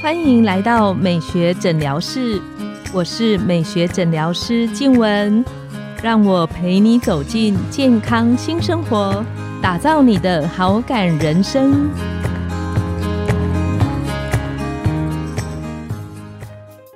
欢迎来到美学诊疗室，我是美学诊疗师静文，让我陪你走进健康新生活，打造你的好感人生。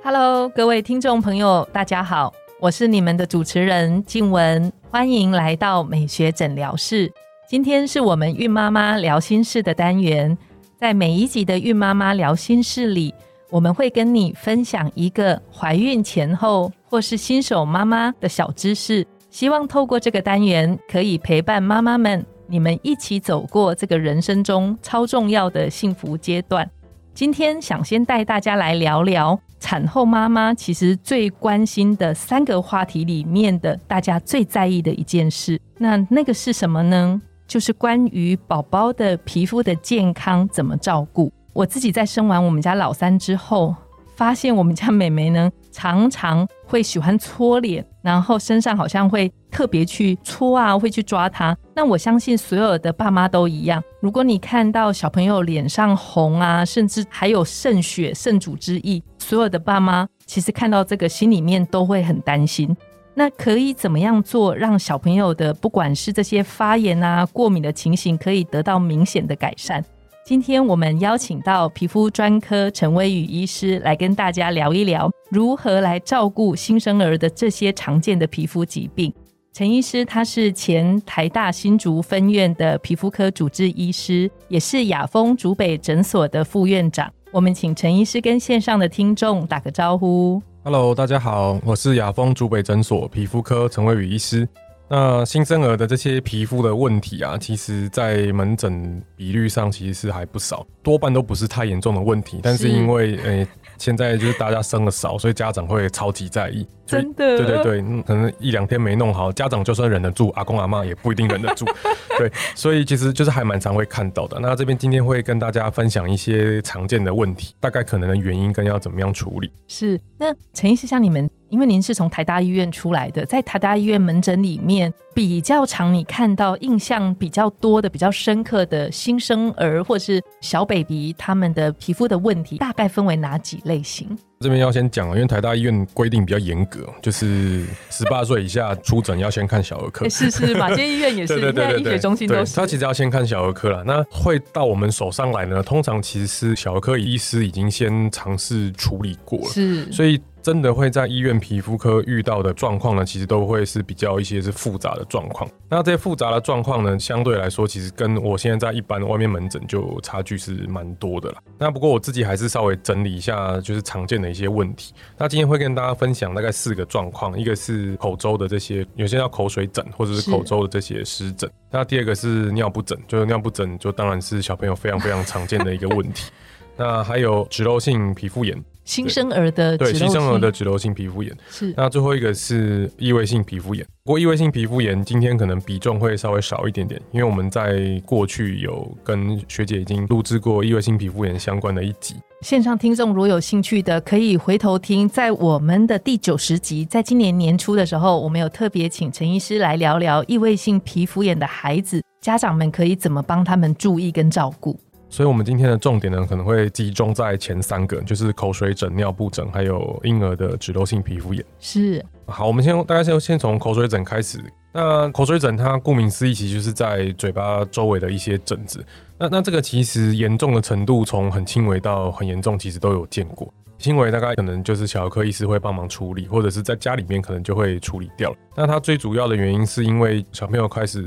Hello，各位听众朋友，大家好，我是你们的主持人静文，欢迎来到美学诊疗室。今天是我们孕妈妈聊心事的单元。在每一集的孕妈妈聊心事里，我们会跟你分享一个怀孕前后或是新手妈妈的小知识，希望透过这个单元可以陪伴妈妈们，你们一起走过这个人生中超重要的幸福阶段。今天想先带大家来聊聊产后妈妈其实最关心的三个话题里面的大家最在意的一件事，那那个是什么呢？就是关于宝宝的皮肤的健康怎么照顾。我自己在生完我们家老三之后，发现我们家美眉呢，常常会喜欢搓脸，然后身上好像会特别去搓啊，会去抓它。那我相信所有的爸妈都一样。如果你看到小朋友脸上红啊，甚至还有渗血、渗组之意，所有的爸妈其实看到这个心里面都会很担心。那可以怎么样做，让小朋友的不管是这些发炎啊、过敏的情形，可以得到明显的改善？今天我们邀请到皮肤专科陈威宇医师来跟大家聊一聊，如何来照顾新生儿的这些常见的皮肤疾病。陈医师他是前台大新竹分院的皮肤科主治医师，也是雅丰竹北诊所的副院长。我们请陈医师跟线上的听众打个招呼。Hello，大家好，我是雅风竹北诊所皮肤科陈伟宇医师。那新生儿的这些皮肤的问题啊，其实在门诊比率上其实是还不少，多半都不是太严重的问题，但是因为诶。现在就是大家生的少，所以家长会超级在意。真的，对对对，可能一两天没弄好，家长就算忍得住，阿公阿妈也不一定忍得住。对，所以其实就是还蛮常会看到的。那这边今天会跟大家分享一些常见的问题，大概可能的原因跟要怎么样处理。是，那陈医师像你们，因为您是从台大医院出来的，在台大医院门诊里面比较常，你看到印象比较多的、比较深刻的新生儿或是小 baby 他们的皮肤的问题，大概分为哪几？类型这边要先讲因为台大医院规定比较严格，就是十八 岁以下出诊要先看小儿科。是 是，马街医院也是，对对对医学中心都是。他其实要先看小儿科了，那会到我们手上来呢，通常其实是小儿科医师已经先尝试处理过了，是，所以。真的会在医院皮肤科遇到的状况呢，其实都会是比较一些是复杂的状况。那这些复杂的状况呢，相对来说，其实跟我现在在一般外面门诊就差距是蛮多的了。那不过我自己还是稍微整理一下，就是常见的一些问题。那今天会跟大家分享大概四个状况，一个是口周的这些，有些叫口水疹或者是口周的这些湿疹。那第二个是尿布疹，就是尿布疹就当然是小朋友非常非常常见的一个问题。那还有脂漏性皮肤炎。新生儿的对新生儿的脂漏性皮肤炎是那最后一个是异位性皮肤炎，不过异位性皮肤炎今天可能比重会稍微少一点点，因为我们在过去有跟学姐已经录制过异位性皮肤炎相关的一集。线上听众如果有兴趣的，可以回头听，在我们的第九十集，在今年年初的时候，我们有特别请陈医师来聊聊异位性皮肤炎的孩子，家长们可以怎么帮他们注意跟照顾。所以，我们今天的重点呢，可能会集中在前三个，就是口水疹、尿布疹，还有婴儿的脂漏性皮肤炎。是，好，我们先大概先先从口水疹开始。那口水疹它顾名思义，其实就是在嘴巴周围的一些疹子。那那这个其实严重的程度，从很轻微到很严重，其实都有见过。轻微大概可能就是小儿科医师会帮忙处理，或者是在家里面可能就会处理掉了。那它最主要的原因是因为小朋友开始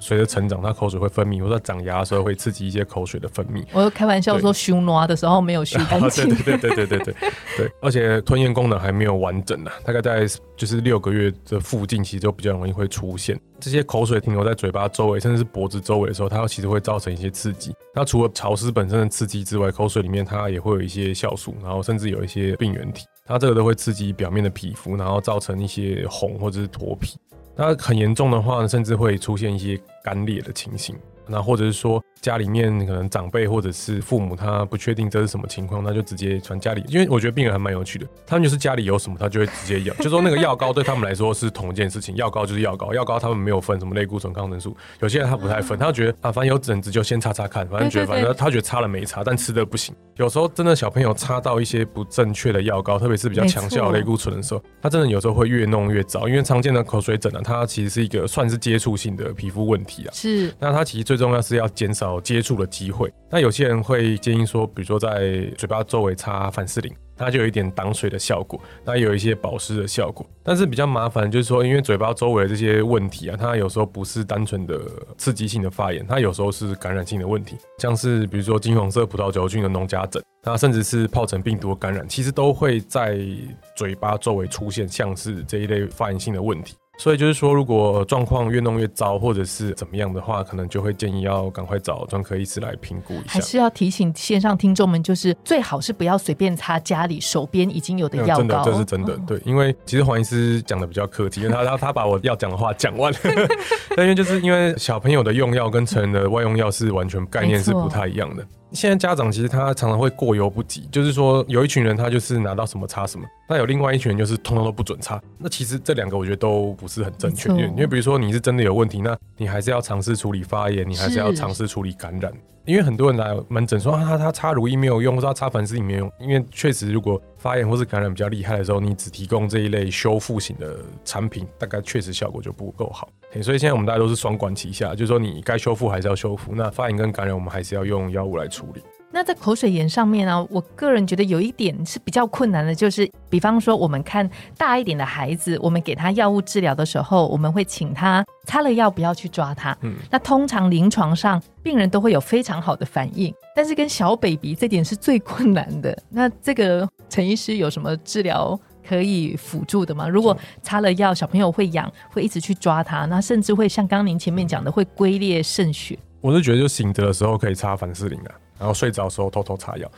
随着成长，他口水会分泌，或者长牙的时候会刺激一些口水的分泌。我开玩笑说，修拿的时候没有修干净。对对对对对对对，而且吞咽功能还没有完整呢，大概在就是六个月的附近，其实就比较容易会出现这些口水停留在嘴巴周围，甚至是脖子周围的时候，它其实会造成一些刺激。那除了潮湿本身的刺激之外，口水里面它也会有一些酵素，然后甚至有。一些病原体，它这个都会刺激表面的皮肤，然后造成一些红或者是脱皮。那很严重的话，甚至会出现一些干裂的情形。那或者是说，家里面可能长辈或者是父母他不确定这是什么情况，他就直接传家里，因为我觉得病人还蛮有趣的，他们就是家里有什么他就会直接要，就说那个药膏对他们来说是同一件事情，药膏就是药膏，药膏他们没有分什么类固醇、抗生素，有些人他不太分，他觉得啊反正有疹子就先擦擦看，反正觉得反正他觉得擦了没擦，但吃的不行。有时候真的小朋友擦到一些不正确的药膏，特别是比较强效类固醇的时候，他真的有时候会越弄越糟，因为常见的口水疹呢，它其实是一个算是接触性的皮肤问题啊。是，那它其实最重要是要减少接触的机会。那有些人会建议说，比如说在嘴巴周围擦凡士林。它就有一点挡水的效果，那有一些保湿的效果，但是比较麻烦就是说，因为嘴巴周围的这些问题啊，它有时候不是单纯的刺激性的发炎，它有时候是感染性的问题，像是比如说金黄色葡萄球菌的脓痂疹，那甚至是疱疹病毒感染，其实都会在嘴巴周围出现，像是这一类发炎性的问题。所以就是说，如果状况越弄越糟，或者是怎么样的话，可能就会建议要赶快找专科医师来评估一下。还是要提醒线上听众们，就是最好是不要随便擦家里手边已经有的药膏。真的，这是真的。对，因为其实黄医师讲的比较客气，因为他他他把我要讲的话讲完了。但因为就是因为小朋友的用药跟成人的外用药是完全概念是不太一样的。现在家长其实他常常会过犹不及，就是说有一群人他就是拿到什么擦什么，那有另外一群人就是通通都不准擦。那其实这两个我觉得都不是很正确，因为比如说你是真的有问题，那你还是要尝试处理发炎，你还是要尝试处理感染。因为很多人来门诊说啊，他他擦乳液没有用，或者他擦凡士林没有用。因为确实，如果发炎或是感染比较厉害的时候，你只提供这一类修复型的产品，大概确实效果就不够好。所以现在我们大家都是双管齐下，就是说你该修复还是要修复，那发炎跟感染我们还是要用药物来处理。那在口水炎上面呢，我个人觉得有一点是比较困难的，就是比方说我们看大一点的孩子，我们给他药物治疗的时候，我们会请他擦了药不要去抓他。嗯，那通常临床上病人都会有非常好的反应，但是跟小 baby 这点是最困难的。那这个陈医师有什么治疗可以辅助的吗？如果擦了药，小朋友会痒，会一直去抓他，那甚至会像刚您前面讲的，会龟裂渗血。我是觉得就醒着的时候可以擦凡士林啊。然后睡着的时候偷偷擦药，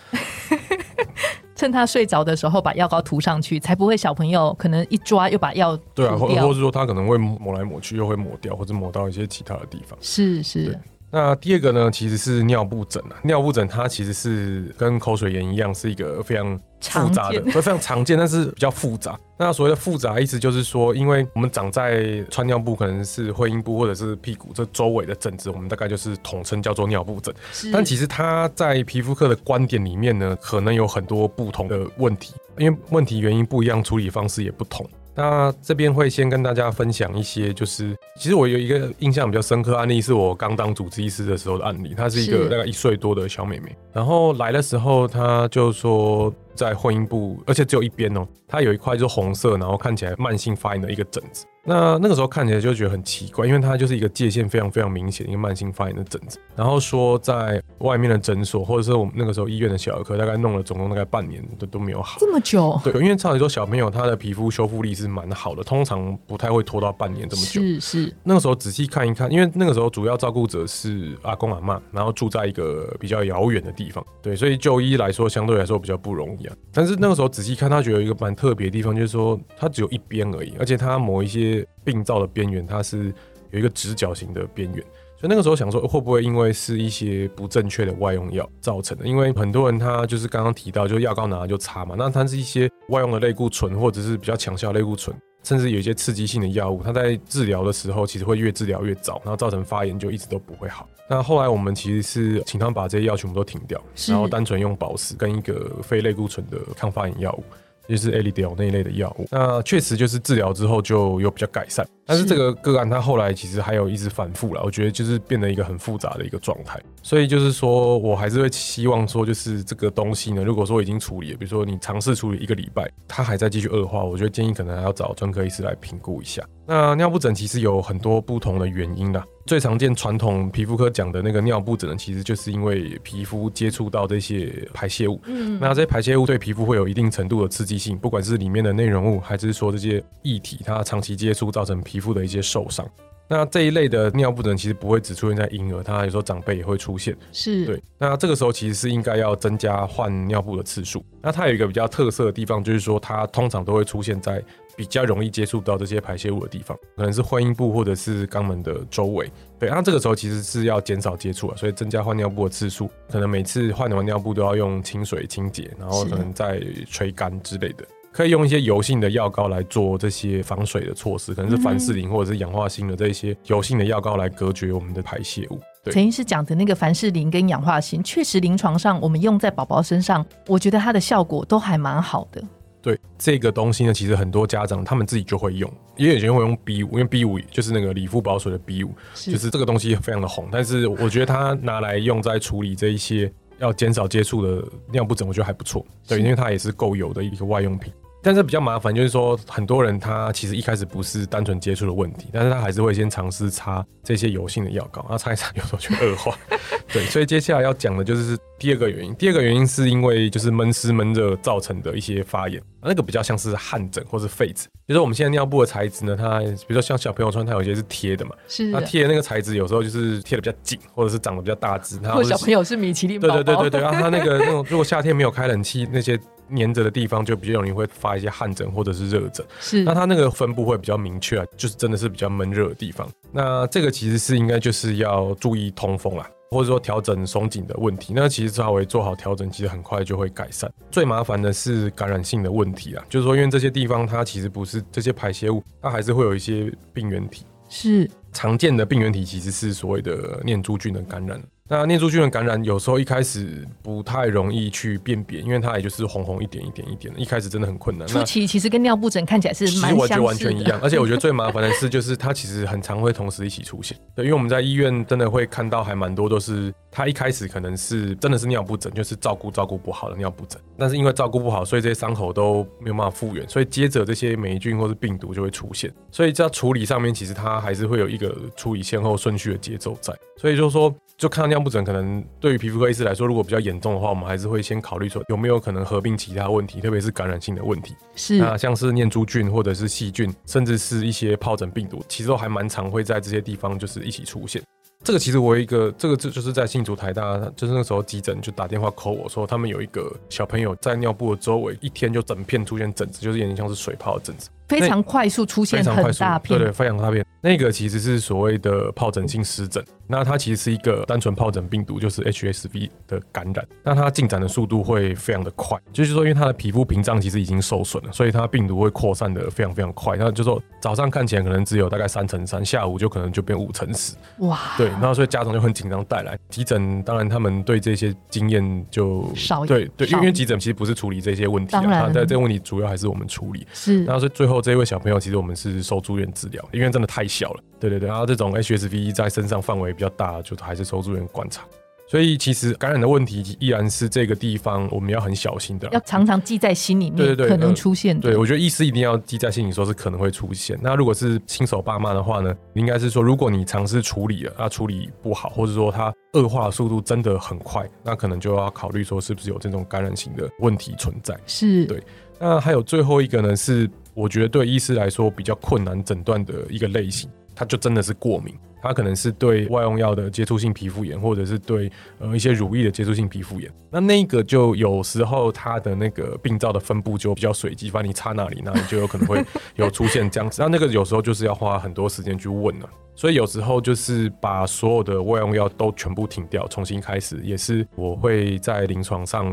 趁他睡着的时候把药膏涂上去，才不会小朋友可能一抓又把药对啊，或或者是说他可能会抹来抹去又会抹掉，或者抹到一些其他的地方。是是。那第二个呢，其实是尿布疹啊。尿布疹它其实是跟口水炎一样，是一个非常复杂的，非常常见，但是比较复杂。那所谓的复杂，意思就是说，因为我们长在穿尿布，可能是会阴部或者是屁股这周围的疹子，我们大概就是统称叫做尿布疹。但其实它在皮肤科的观点里面呢，可能有很多不同的问题，因为问题原因不一样，处理方式也不同。那这边会先跟大家分享一些，就是其实我有一个印象比较深刻案例，是我刚当主治医师的时候的案例。她是一个大概一岁多的小妹妹，然后来的时候，她就说在婚姻部，而且只有一边哦，她有一块就是红色，然后看起来慢性发炎的一个疹子。那那个时候看起来就觉得很奇怪，因为它就是一个界限非常非常明显一个慢性发炎的疹子。然后说在外面的诊所，或者是我们那个时候医院的小儿科，大概弄了总共大概半年都都没有好。这么久？对，因为照理说小朋友他的皮肤修复力是蛮好的，通常不太会拖到半年这么久。是是。那个时候仔细看一看，因为那个时候主要照顾者是阿公阿妈，然后住在一个比较遥远的地方，对，所以就医来说相对来说比较不容易啊。但是那个时候仔细看，他觉得一个蛮特别的地方，就是说他只有一边而已，而且他某一些。病灶的边缘，它是有一个直角形的边缘，所以那个时候想说，会不会因为是一些不正确的外用药造成的？因为很多人他就是刚刚提到，就药膏拿了就擦嘛，那它是一些外用的类固醇，或者是比较强效类固醇，甚至有一些刺激性的药物，它在治疗的时候其实会越治疗越早，然后造成发炎就一直都不会好。那后来我们其实是请他们把这些药全部都停掉，然后单纯用保湿跟一个非类固醇的抗发炎药物。就是 a l d l 那一类的药物，那确实就是治疗之后就有比较改善，但是这个个案它后来其实还有一直反复了，我觉得就是变得一个很复杂的一个状态，所以就是说我还是会希望说，就是这个东西呢，如果说已经处理了，比如说你尝试处理一个礼拜，它还在继续恶化，我觉得建议可能还要找专科医师来评估一下。那尿布疹其实有很多不同的原因啦。最常见传统皮肤科讲的那个尿布疹呢，其实就是因为皮肤接触到这些排泄物。嗯，那这些排泄物对皮肤会有一定程度的刺激性，不管是里面的内容物，还是说这些液体，它长期接触造成皮肤的一些受伤。那这一类的尿布疹其实不会只出现在婴儿，它有时候长辈也会出现。是，对。那这个时候其实是应该要增加换尿布的次数。那它有一个比较特色的地方，就是说它通常都会出现在比较容易接触到这些排泄物的地方，可能是会阴部或者是肛门的周围。对，那这个时候其实是要减少接触啊，所以增加换尿布的次数，可能每次换完尿布都要用清水清洁，然后可能再吹干之类的。可以用一些油性的药膏来做这些防水的措施，可能是凡士林或者是氧化锌的这些油性的药膏来隔绝我们的排泄物。陈医师讲的那个凡士林跟氧化锌，确实临床上我们用在宝宝身上，我觉得它的效果都还蛮好的。对这个东西呢，其实很多家长他们自己就会用，也有些人会用 B 五，因为 B 五就是那个理肤保水的 B 五，就是这个东西非常的红。但是我觉得它拿来用在处理这一些要减少接触的尿布疹，我觉得还不错。对，因为它也是够油的一个外用品。但是比较麻烦，就是说很多人他其实一开始不是单纯接触的问题，但是他还是会先尝试擦这些油性的药膏，然后擦一擦，有时候就恶化。对，所以接下来要讲的就是第二个原因。第二个原因是因为就是闷湿闷热造成的一些发炎，那个比较像是汗疹或是痱子。就是我们现在尿布的材质呢，它比如说像小朋友穿，它有些是贴的嘛，是那贴的那个材质有时候就是贴的比较紧，或者是长得比较大只。或小朋友是米其林对对对对对，然后它那个那种如果夏天没有开冷气那些。粘着的地方就比较容易会发一些汗疹或者是热疹，是那它那个分布会比较明确啊，就是真的是比较闷热的地方。那这个其实是应该就是要注意通风啦，或者说调整松紧的问题。那其实稍微做好调整，其实很快就会改善。最麻烦的是感染性的问题啊，就是说因为这些地方它其实不是这些排泄物，它还是会有一些病原体。是常见的病原体其实是所谓的念珠菌的感染。那念珠菌的感染有时候一开始不太容易去辨别，因为它也就是红红一点一点一点的，一开始真的很困难。初期其实跟尿布疹看起来是蛮完全完全一样，而且我觉得最麻烦的是，就是它其实很常会同时一起出现。对，因为我们在医院真的会看到还蛮多都是，它一开始可能是真的是尿布疹，就是照顾照顾不好的尿布疹，但是因为照顾不好，所以这些伤口都没有办法复原，所以接着这些霉菌或是病毒就会出现。所以在处理上面，其实它还是会有一个处理先后顺序的节奏在。所以就是说。就看到尿布疹，可能对于皮肤科医师来说，如果比较严重的话，我们还是会先考虑说有没有可能合并其他问题，特别是感染性的问题。是，那像是念珠菌或者是细菌，甚至是一些疱疹病毒，其实都还蛮常会在这些地方就是一起出现。这个其实我有一个，这个就就是在新竹台大，就是那时候急诊就打电话 call 我说，他们有一个小朋友在尿布的周围一天就整片出现疹子，就是眼睛像是水泡的疹子。非常快速出现很大片，对对，非常大片。那个其实是所谓的疱疹性湿疹，那它其实是一个单纯疱疹病毒，就是 HSV 的感染。那它进展的速度会非常的快，就是说，因为它的皮肤屏障其实已经受损了，所以它病毒会扩散的非常非常快。那就说早上看起来可能只有大概三乘三，下午就可能就变五乘十。哇，对，那所以家长就很紧张带来急诊。当然，他们对这些经验就少，对对，因为急诊其实不是处理这些问题啊，在这个问题主要还是我们处理。是，然后是最后。这位小朋友其实我们是收住院治疗，因为真的太小了。对对对，然后这种 HSV 在身上范围比较大，就还是收住院观察。所以其实感染的问题依然是这个地方我们要很小心的，要常常记在心里面。对对对，可能出现。对我觉得医师一定要记在心里，说是可能会出现。那如果是新手爸妈的话呢，应该是说，如果你尝试处理了，那处理不好，或者说它恶化的速度真的很快，那可能就要考虑说是不是有这种感染型的问题存在。是对。那还有最后一个呢是。我觉得对医师来说比较困难诊断的一个类型，它就真的是过敏。它可能是对外用药的接触性皮肤炎，或者是对呃一些乳液的接触性皮肤炎。那那个就有时候它的那个病灶的分布就比较随机，反正你插那里，那里就有可能会有出现这样子。那那个有时候就是要花很多时间去问了。所以有时候就是把所有的外用药都全部停掉，重新开始，也是我会在临床上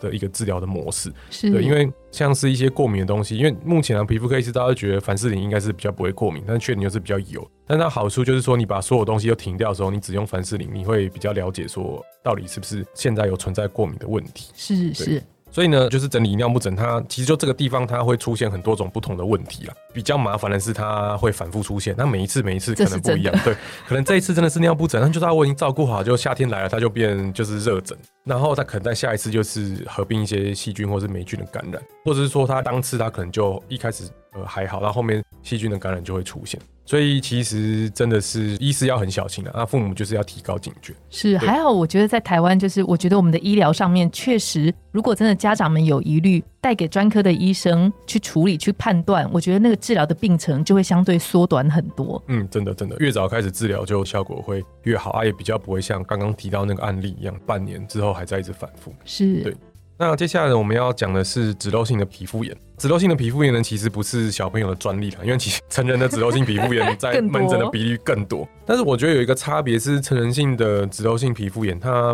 的一个治疗的模式。是对，因为像是一些过敏的东西，因为目前啊皮肤科医师大家觉得凡士林应该是比较不会过敏，但是确定就是比较油。但它好处就是说，你把所有东西都停掉的时候，你只用凡士林，你会比较了解说到底是不是现在有存在过敏的问题。是是。所以呢，就是整理尿布疹，它其实就这个地方，它会出现很多种不同的问题啦。比较麻烦的是，它会反复出现，那每一次每一次可能不一样。对，可能这一次真的是尿布疹，那就是我已经照顾好，就夏天来了，它就变就是热疹。然后它可能在下一次就是合并一些细菌或是霉菌的感染，或者是说它当次它可能就一开始呃还好，那后面细菌的感染就会出现。所以其实真的是医师要很小心的，那父母就是要提高警觉。是还好，我觉得在台湾，就是我觉得我们的医疗上面确实，如果真的家长们有疑虑，带给专科的医生去处理、去判断，我觉得那个治疗的病程就会相对缩短很多。嗯，真的真的，越早开始治疗，就效果会越好，啊，也比较不会像刚刚提到那个案例一样，半年之后还在一直反复。是，对。那接下来呢，我们要讲的是脂漏性的皮肤炎。脂漏性的皮肤炎呢，其实不是小朋友的专利了，因为其实成人的脂漏性皮肤炎 在门诊的比例更多。但是我觉得有一个差别是，成人性的脂漏性皮肤炎它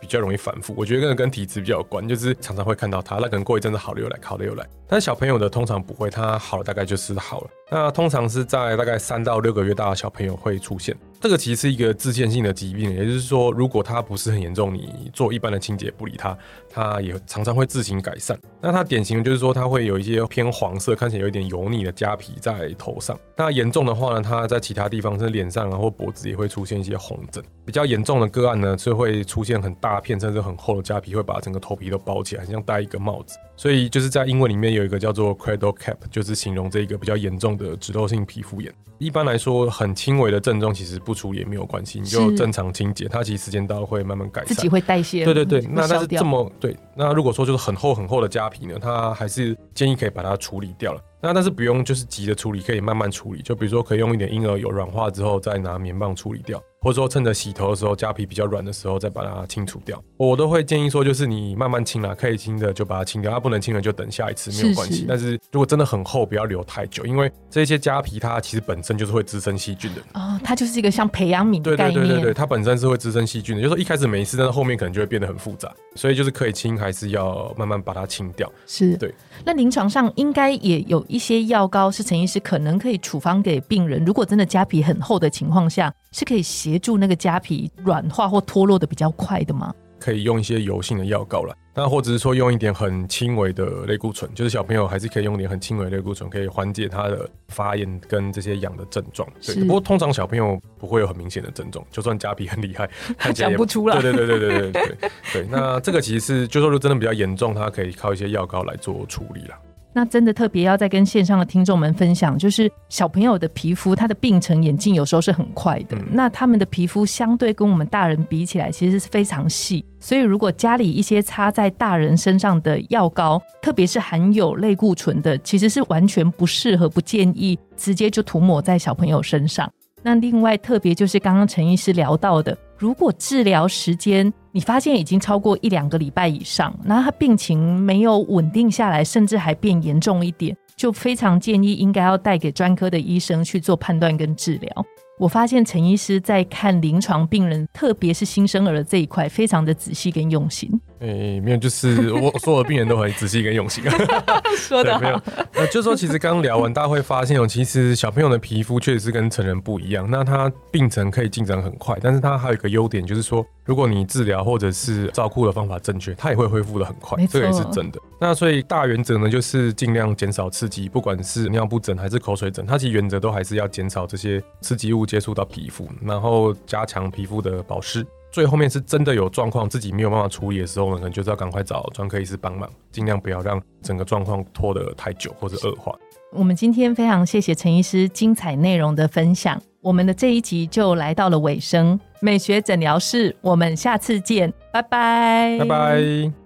比较容易反复。我觉得跟跟体质比较有关，就是常常会看到它，那可能过一阵子好了又来，好了又来。但是小朋友的通常不会，它好了大概就是好了。那通常是在大概三到六个月大的小朋友会出现。这个其实是一个自限性的疾病，也就是说，如果它不是很严重，你做一般的清洁不理它，它也常常会自行改善。那它典型就是说，它会有一些偏黄色，看起来有一点油腻的痂皮在头上。那严重的话呢，它在其他地方，甚至脸上啊或脖子也会出现一些红疹。比较严重的个案呢，是会出现很大片甚至很厚的痂皮，会把整个头皮都包起来，像戴一个帽子。所以就是在英文里面有一个叫做 cradle cap，就是形容这个比较严重的脂漏性皮肤炎。一般来说，很轻微的症状其实不处理也没有关系，你就正常清洁，它其实时间到会慢慢改善，自己会代谢。对对对，那但是这么对，那如果说就是很厚很厚的痂皮呢，它还是建议可以把它处理掉了。那但是不用就是急着处理，可以慢慢处理，就比如说可以用一点婴儿油软化之后再拿棉棒处理掉。或者说趁着洗头的时候，痂皮比较软的时候，再把它清除掉。我都会建议说，就是你慢慢清啦，可以清的就把它清掉，它不能清的就等下一次没有关系。但是如果真的很厚，不要留太久，因为这些痂皮它其实本身就是会滋生细菌的。哦，它就是一个像培养皿的概念。对对对对对，它本身是会滋生细菌的。就是说一开始没事，但是后面可能就会变得很复杂。所以就是可以清，还是要慢慢把它清掉。是对。那临床上应该也有一些药膏是陈医师可能可以处方给病人，如果真的痂皮很厚的情况下，是可以协助那个痂皮软化或脱落的比较快的吗？可以用一些油性的药膏了，那或者是说用一点很轻微的类固醇，就是小朋友还是可以用一点很轻微的类固醇，可以缓解他的发炎跟这些痒的症状。对，不过通常小朋友不会有很明显的症状，就算痂皮很厉害，他讲不出来。对对对对对对对对。那这个其实是，就说如果真的比较严重，他可以靠一些药膏来做处理了。那真的特别要再跟线上的听众们分享，就是小朋友的皮肤，它的病程眼镜有时候是很快的。那他们的皮肤相对跟我们大人比起来，其实是非常细。所以如果家里一些擦在大人身上的药膏，特别是含有类固醇的，其实是完全不适合、不建议直接就涂抹在小朋友身上。那另外特别就是刚刚陈医师聊到的，如果治疗时间你发现已经超过一两个礼拜以上，那他病情没有稳定下来，甚至还变严重一点，就非常建议应该要带给专科的医生去做判断跟治疗。我发现陈医师在看临床病人，特别是新生儿这一块，非常的仔细跟用心。诶，没有，就是我所有的病人都很仔细跟用心。说的没有，呃，就说其实刚刚聊完，大家会发现哦，其实小朋友的皮肤确实是跟成人不一样。那他病程可以进展很快，但是他还有一个优点，就是说，如果你治疗或者是照顾的方法正确，他也会恢复的很快。这个也是真的。那所以大原则呢，就是尽量减少刺激，不管是尿布疹还是口水疹，它其实原则都还是要减少这些刺激物接触到皮肤，然后加强皮肤的保湿。最后面是真的有状况，自己没有办法处理的时候呢，可能就是要赶快找专科医师帮忙，尽量不要让整个状况拖得太久或者恶化。我们今天非常谢谢陈医师精彩内容的分享，我们的这一集就来到了尾声。美学诊疗室，我们下次见，拜拜，拜拜。